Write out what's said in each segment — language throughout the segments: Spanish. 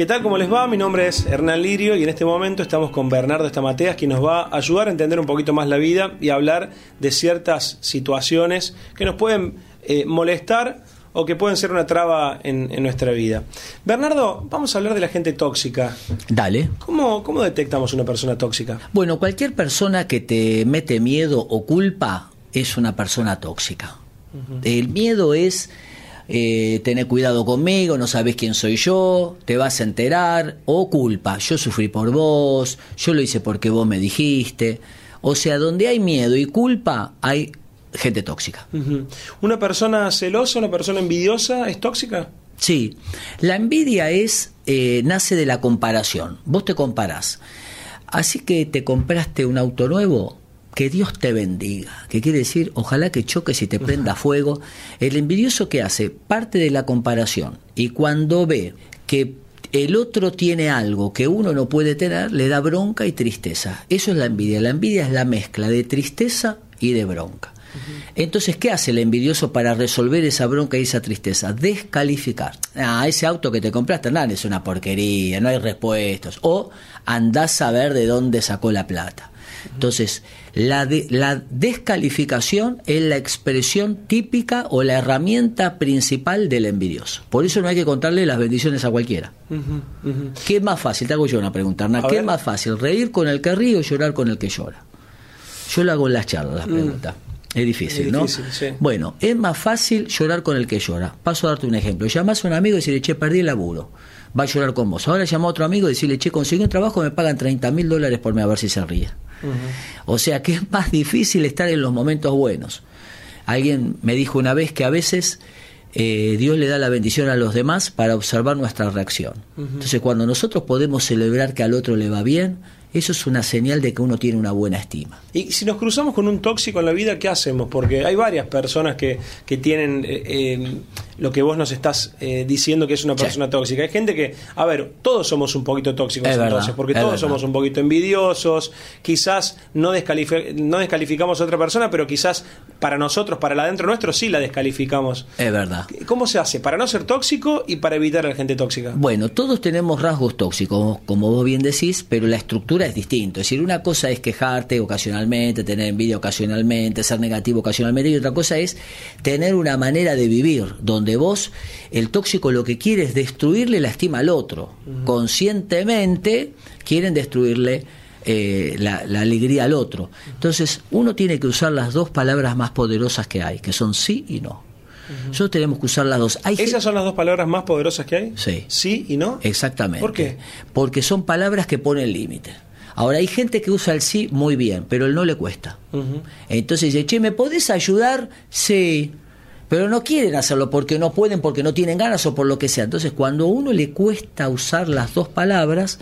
¿Qué tal? ¿Cómo les va? Mi nombre es Hernán Lirio y en este momento estamos con Bernardo Estamateas, quien nos va a ayudar a entender un poquito más la vida y hablar de ciertas situaciones que nos pueden eh, molestar o que pueden ser una traba en, en, nuestra vida. Bernardo, vamos a hablar de la gente tóxica. Dale. ¿Cómo, ¿Cómo detectamos una persona tóxica? Bueno, cualquier persona que te mete miedo o culpa es una persona tóxica. El miedo es eh, tener cuidado conmigo, no sabes quién soy yo, te vas a enterar, o culpa, yo sufrí por vos, yo lo hice porque vos me dijiste. O sea, donde hay miedo y culpa, hay gente tóxica. ¿Una persona celosa, una persona envidiosa es tóxica? Sí, la envidia es, eh, nace de la comparación. Vos te comparás. Así que te compraste un auto nuevo, que Dios te bendiga. Que quiere decir, ojalá que choques y te prenda fuego. El envidioso que hace parte de la comparación y cuando ve que el otro tiene algo que uno no puede tener, le da bronca y tristeza. Eso es la envidia. La envidia es la mezcla de tristeza y de bronca. Entonces, ¿qué hace el envidioso para resolver esa bronca y esa tristeza? Descalificar. Ah, ese auto que te compraste, nada, es una porquería, no hay repuestos. O andás a ver de dónde sacó la plata. Entonces, la, de, la descalificación es la expresión típica o la herramienta principal del envidioso. Por eso no hay que contarle las bendiciones a cualquiera. ¿Qué es más fácil? Te hago yo una pregunta, Hernán. ¿Qué es más fácil? ¿Reír con el que ríe o llorar con el que llora? Yo lo hago en las charlas, la pregunta. Es difícil, Es ¿no? difícil, sí. Bueno, es más fácil llorar con el que llora. Paso a darte un ejemplo. Llamás a un amigo y decirle, che, perdí el laburo. Va a llorar con vos. Ahora llama a otro amigo y decirle, che, conseguí un trabajo, me pagan 30 mil dólares por mes, a ver si se ríe. O sea que es más difícil estar en los momentos buenos. Alguien me dijo una vez que a veces eh, Dios le da la bendición a los demás para observar nuestra reacción. Entonces cuando nosotros podemos celebrar que al otro le va bien, eso es una señal de que uno tiene una buena estima. Y si nos cruzamos con un tóxico en la vida, ¿qué hacemos? Porque hay varias personas que, que tienen eh, eh, lo que vos nos estás eh, diciendo que es una Sí. persona tóxica. Hay gente que, a ver, todos somos un poquito tóxicos Es verdad, entonces, porque es todos verdad. somos un poquito envidiosos, quizás no, no descalificamos a otra persona, pero quizás para nosotros, para la adentro nuestro, sí la descalificamos. Es verdad. ¿Cómo se hace? Para no ser tóxico y para evitar a la gente tóxica. Bueno, todos tenemos rasgos tóxicos, como vos bien decís, pero la estructura es distinta. Es decir, una cosa es quejarte ocasionalmente, tener envidia ocasionalmente, ser negativo ocasionalmente, y otra cosa es tener una manera de vivir donde vos, el tóxico lo que quiere es destruirle la estima al otro. Conscientemente quieren destruirle eh, la, la alegría al otro. Entonces, uno tiene que usar las dos palabras más poderosas que hay, que son sí y no. Nosotros tenemos que usar las dos. Hay gente- ¿Esas son las dos palabras más poderosas que hay? Sí. Sí y no. Exactamente. ¿Por qué? Porque son palabras que ponen límite. Ahora, hay gente que usa el sí muy bien, pero el no le cuesta. Entonces dice, che, ¿me podés ayudar? Sí. Pero no quieren hacerlo porque no pueden, porque no tienen ganas o por lo que sea. Entonces, cuando a uno le cuesta usar las dos palabras,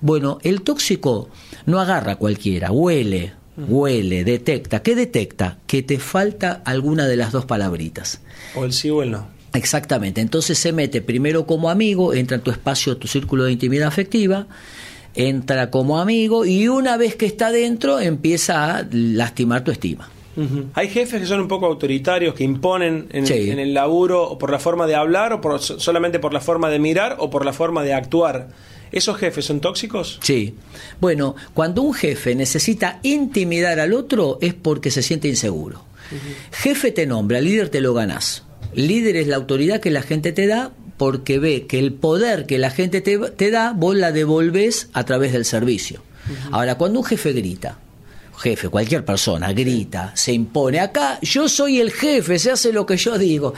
bueno, el tóxico no agarra a cualquiera, huele, huele, detecta. ¿Qué detecta? Que te falta alguna de las dos palabritas. O el sí o el no. Exactamente, entonces se mete primero como amigo, entra en tu espacio, tu círculo de intimidad afectiva, entra como amigo y una vez que está dentro empieza a lastimar tu estima. Hay jefes que son un poco autoritarios, que imponen en, Sí. en el laburo o por la forma de hablar, o por, solamente por la forma de mirar, o por la forma de actuar. ¿Esos jefes son tóxicos? Sí. Bueno, cuando un jefe necesita intimidar al otro es porque se siente inseguro. Jefe te nombra, líder te lo ganás. Líder es la autoridad que la gente te da porque ve que el poder que la gente te, te da, vos la devolves a través del servicio. Ahora, cuando un jefe grita, jefe, cualquier persona grita, se impone, acá yo soy el jefe, se hace lo que yo digo,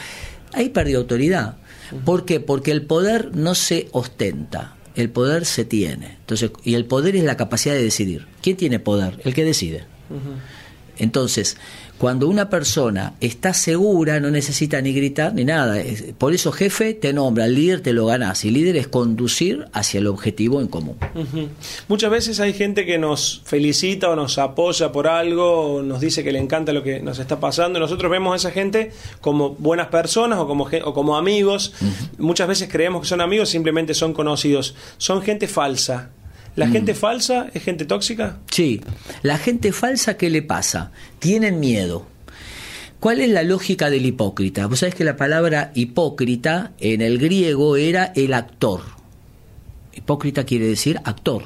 ahí perdió autoridad. ¿Por qué? Porque el poder no se ostenta, el poder se tiene. Entonces, y el poder es la capacidad de decidir. ¿Quién tiene poder? El que decide. Entonces, cuando una persona está segura, no necesita ni gritar ni nada. Por eso, jefe te nombra, el líder te lo ganás. Y líder es conducir hacia el objetivo en común. Muchas veces hay gente que nos felicita o nos apoya por algo, o nos dice que le encanta lo que nos está pasando. Nosotros vemos a esa gente como buenas personas o como, o como amigos. Muchas veces creemos que son amigos, simplemente son conocidos. Son gente falsa. ¿La mm. gente falsa es gente tóxica? Sí. La gente falsa, ¿qué le pasa? Tienen miedo. ¿Cuál es la lógica del hipócrita? Vos sabés que la palabra hipócrita en el griego era el actor. Hipócrita quiere decir actor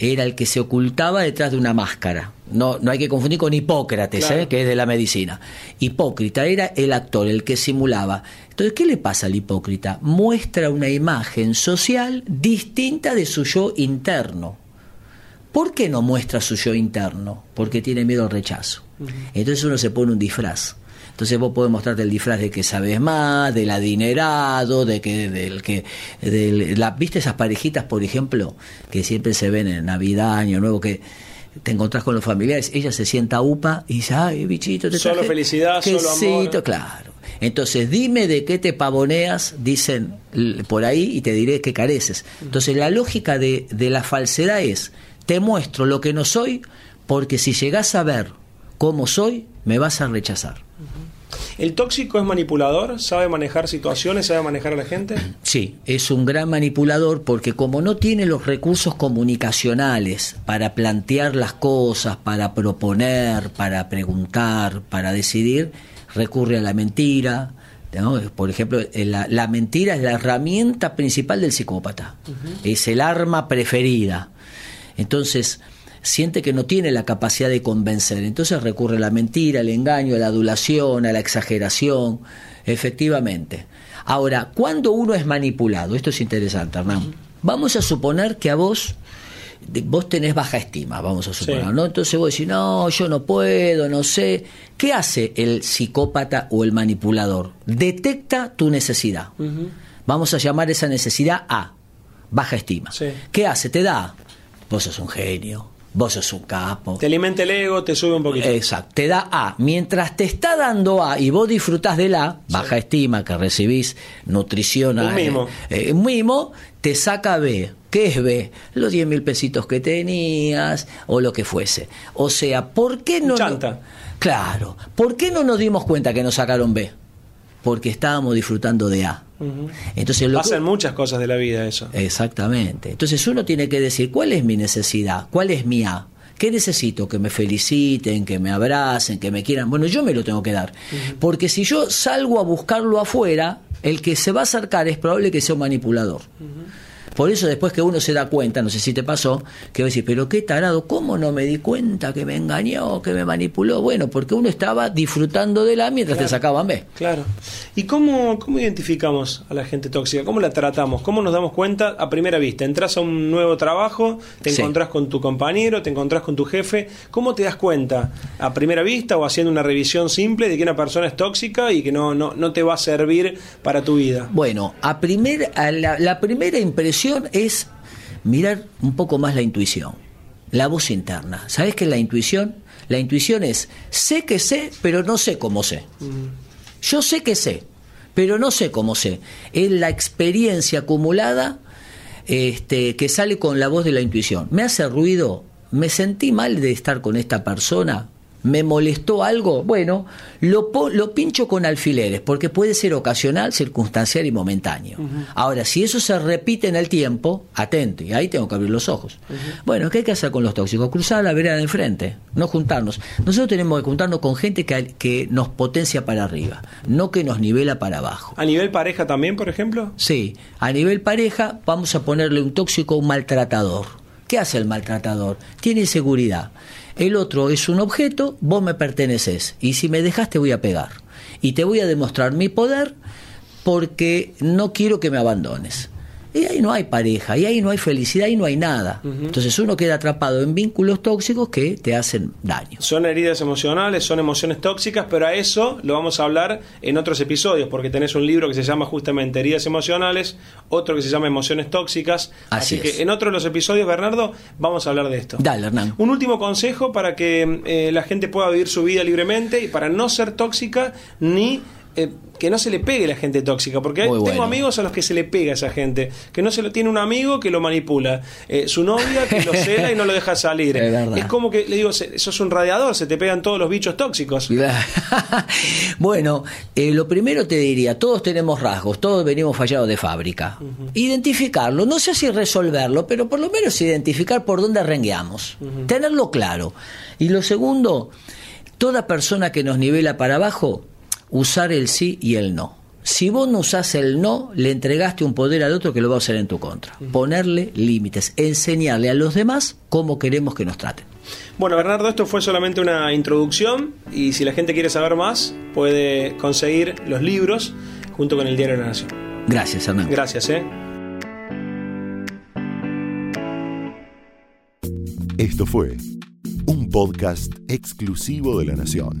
era el que se ocultaba detrás de una máscara. No, no hay que confundir con Hipócrates, ¿eh? que es de la medicina. Hipócrita era el actor, el que simulaba. Entonces, ¿qué le pasa al hipócrita? Muestra una imagen social distinta de su yo interno. ¿Por qué no muestra su yo interno? Porque tiene miedo al rechazo. Entonces uno se pone un disfraz. Entonces vos podés mostrarte el disfraz de que sabes más, del adinerado, de que del que la, ¿viste esas parejitas, por ejemplo, que siempre se ven en Navidad, Año Nuevo que te encontrás con los familiares, ella se sienta upa y dice, ay, bichito, te Solo felicidad, solo amor. claro. Entonces, dime de qué te pavoneas, dicen por ahí, y te diré que careces. Entonces, la lógica de, de la falsedad es, te muestro lo que no soy, porque si llegás a ver cómo soy, me vas a rechazar. ¿El tóxico es manipulador? ¿Sabe manejar situaciones? ¿Sabe manejar a la gente? Sí, es un gran manipulador porque como no tiene los recursos comunicacionales para plantear las cosas, para proponer, para preguntar, para decidir, recurre a la mentira. Por ejemplo, eh, la, mentira es la herramienta principal del psicópata, es el arma preferida. Entonces, siente que no tiene la capacidad de convencer. Entonces recurre a la mentira, al engaño, a la adulación, a la exageración, efectivamente. Ahora, cuando uno es manipulado, esto es interesante, Hernán, vamos a suponer que a vos vos tenés baja estima, vamos a suponer, ¿no? Entonces vos decís, no, yo no puedo, no sé. ¿Qué hace el psicópata o el manipulador? Detecta tu necesidad. Vamos a llamar esa necesidad A, baja estima. ¿Qué hace? Te da, vos sos un genio, vos sos un capo. Te alimenta el ego, te sube un poquito. Exacto, te da A. Mientras te está dando A y vos disfrutás de la baja estima que recibís, nutrición, un mimo. Eh, eh, mimo, te saca B. ¿Qué es B? Los 10 mil pesitos que tenías o lo que fuese. O sea, ¿por qué no... Chanta. claro, ¿por qué no nos dimos cuenta que nos sacaron B? Porque estábamos disfrutando de A. Entonces, lo Pasan muchas cosas de la vida eso. Exactamente. Entonces uno tiene que decir, ¿cuál es mi necesidad? ¿Cuál es mi A? ¿Qué necesito? Que me feliciten, que me abracen, que me quieran. Bueno, yo me lo tengo que dar. Porque si yo salgo a buscarlo afuera, el que se va a acercar es probable que sea un manipulador. Por eso después que uno se da cuenta, no sé si te pasó, que va a decir, pero qué tarado, ¿cómo no me di cuenta que me engañó, que me manipuló? Bueno, porque uno estaba disfrutando de la mientras te sacaban B. Claro. ¿Y cómo, cómo identificamos a la gente tóxica? ¿Cómo la tratamos? ¿Cómo nos damos cuenta a primera vista? Entras a un nuevo trabajo, te encontrás con tu compañero, te encontrás con tu jefe. ¿Cómo te das cuenta a primera vista o haciendo una revisión simple de que una persona es tóxica y que no, no, no te va a servir para tu vida? Bueno, a, primer, a la primera impresión es mirar un poco más la intuición, la voz interna. ¿Sabes qué es la intuición? La intuición es, sé que sé, pero no sé cómo sé. Yo sé que sé, pero no sé cómo sé. Es la experiencia acumulada este, que sale con la voz de la intuición. ¿Me hace ruido? ¿Me sentí mal de estar con esta persona? Me molestó algo, bueno, lo, lo pincho con alfileres, porque puede ser ocasional, circunstancial y momentáneo. Ahora, si eso se repite en el tiempo, atento, y ahí tengo que abrir los ojos. Bueno, ¿qué hay que hacer con los tóxicos? Cruzar la vereda de enfrente, no juntarnos. Nosotros tenemos que juntarnos con gente que, que nos potencia para arriba, no que nos nivela para abajo. ¿A nivel pareja también, por ejemplo? Sí, a nivel pareja vamos a ponerle un tóxico un maltratador. ¿Qué hace el maltratador? Tiene inseguridad el otro es un objeto, vos me perteneces y si me dejas te voy a pegar y te voy a demostrar mi poder porque no quiero que me abandones. Y ahí no hay pareja, y ahí no hay felicidad, y no hay nada. Entonces uno queda atrapado en vínculos tóxicos que te hacen daño. Son heridas emocionales, son emociones tóxicas, pero a eso lo vamos a hablar en otros episodios, porque tenés un libro que se llama justamente Heridas emocionales, otro que se llama Emociones tóxicas. Así, que en otro de los episodios, Bernardo, vamos a hablar de esto. Dale, Hernán. Un último consejo para que eh, la gente pueda vivir su vida libremente y para no ser tóxica ni eh, que no se le pegue la gente tóxica, porque tengo amigos a los que se le pega esa gente, que no se lo tiene un amigo que lo manipula, eh, su novia que lo cela y no lo deja salir. Es, como que le digo, eso es un radiador, se te pegan todos los bichos tóxicos. bueno, eh, lo primero te diría, todos tenemos rasgos, todos venimos fallados de fábrica. Identificarlo, no sé si resolverlo, pero por lo menos identificar por dónde rengueamos, tenerlo claro. Y lo segundo, toda persona que nos nivela para abajo, usar el sí y el no. Si vos no usás el no, le entregaste un poder al otro que lo va a usar en tu contra. Ponerle límites, enseñarle a los demás cómo queremos que nos traten. Bueno, Bernardo, esto fue solamente una introducción y si la gente quiere saber más, puede conseguir los libros junto con el Diario de la Nación. Gracias, Hernán. Gracias, ¿eh? Esto fue un podcast exclusivo de la Nación.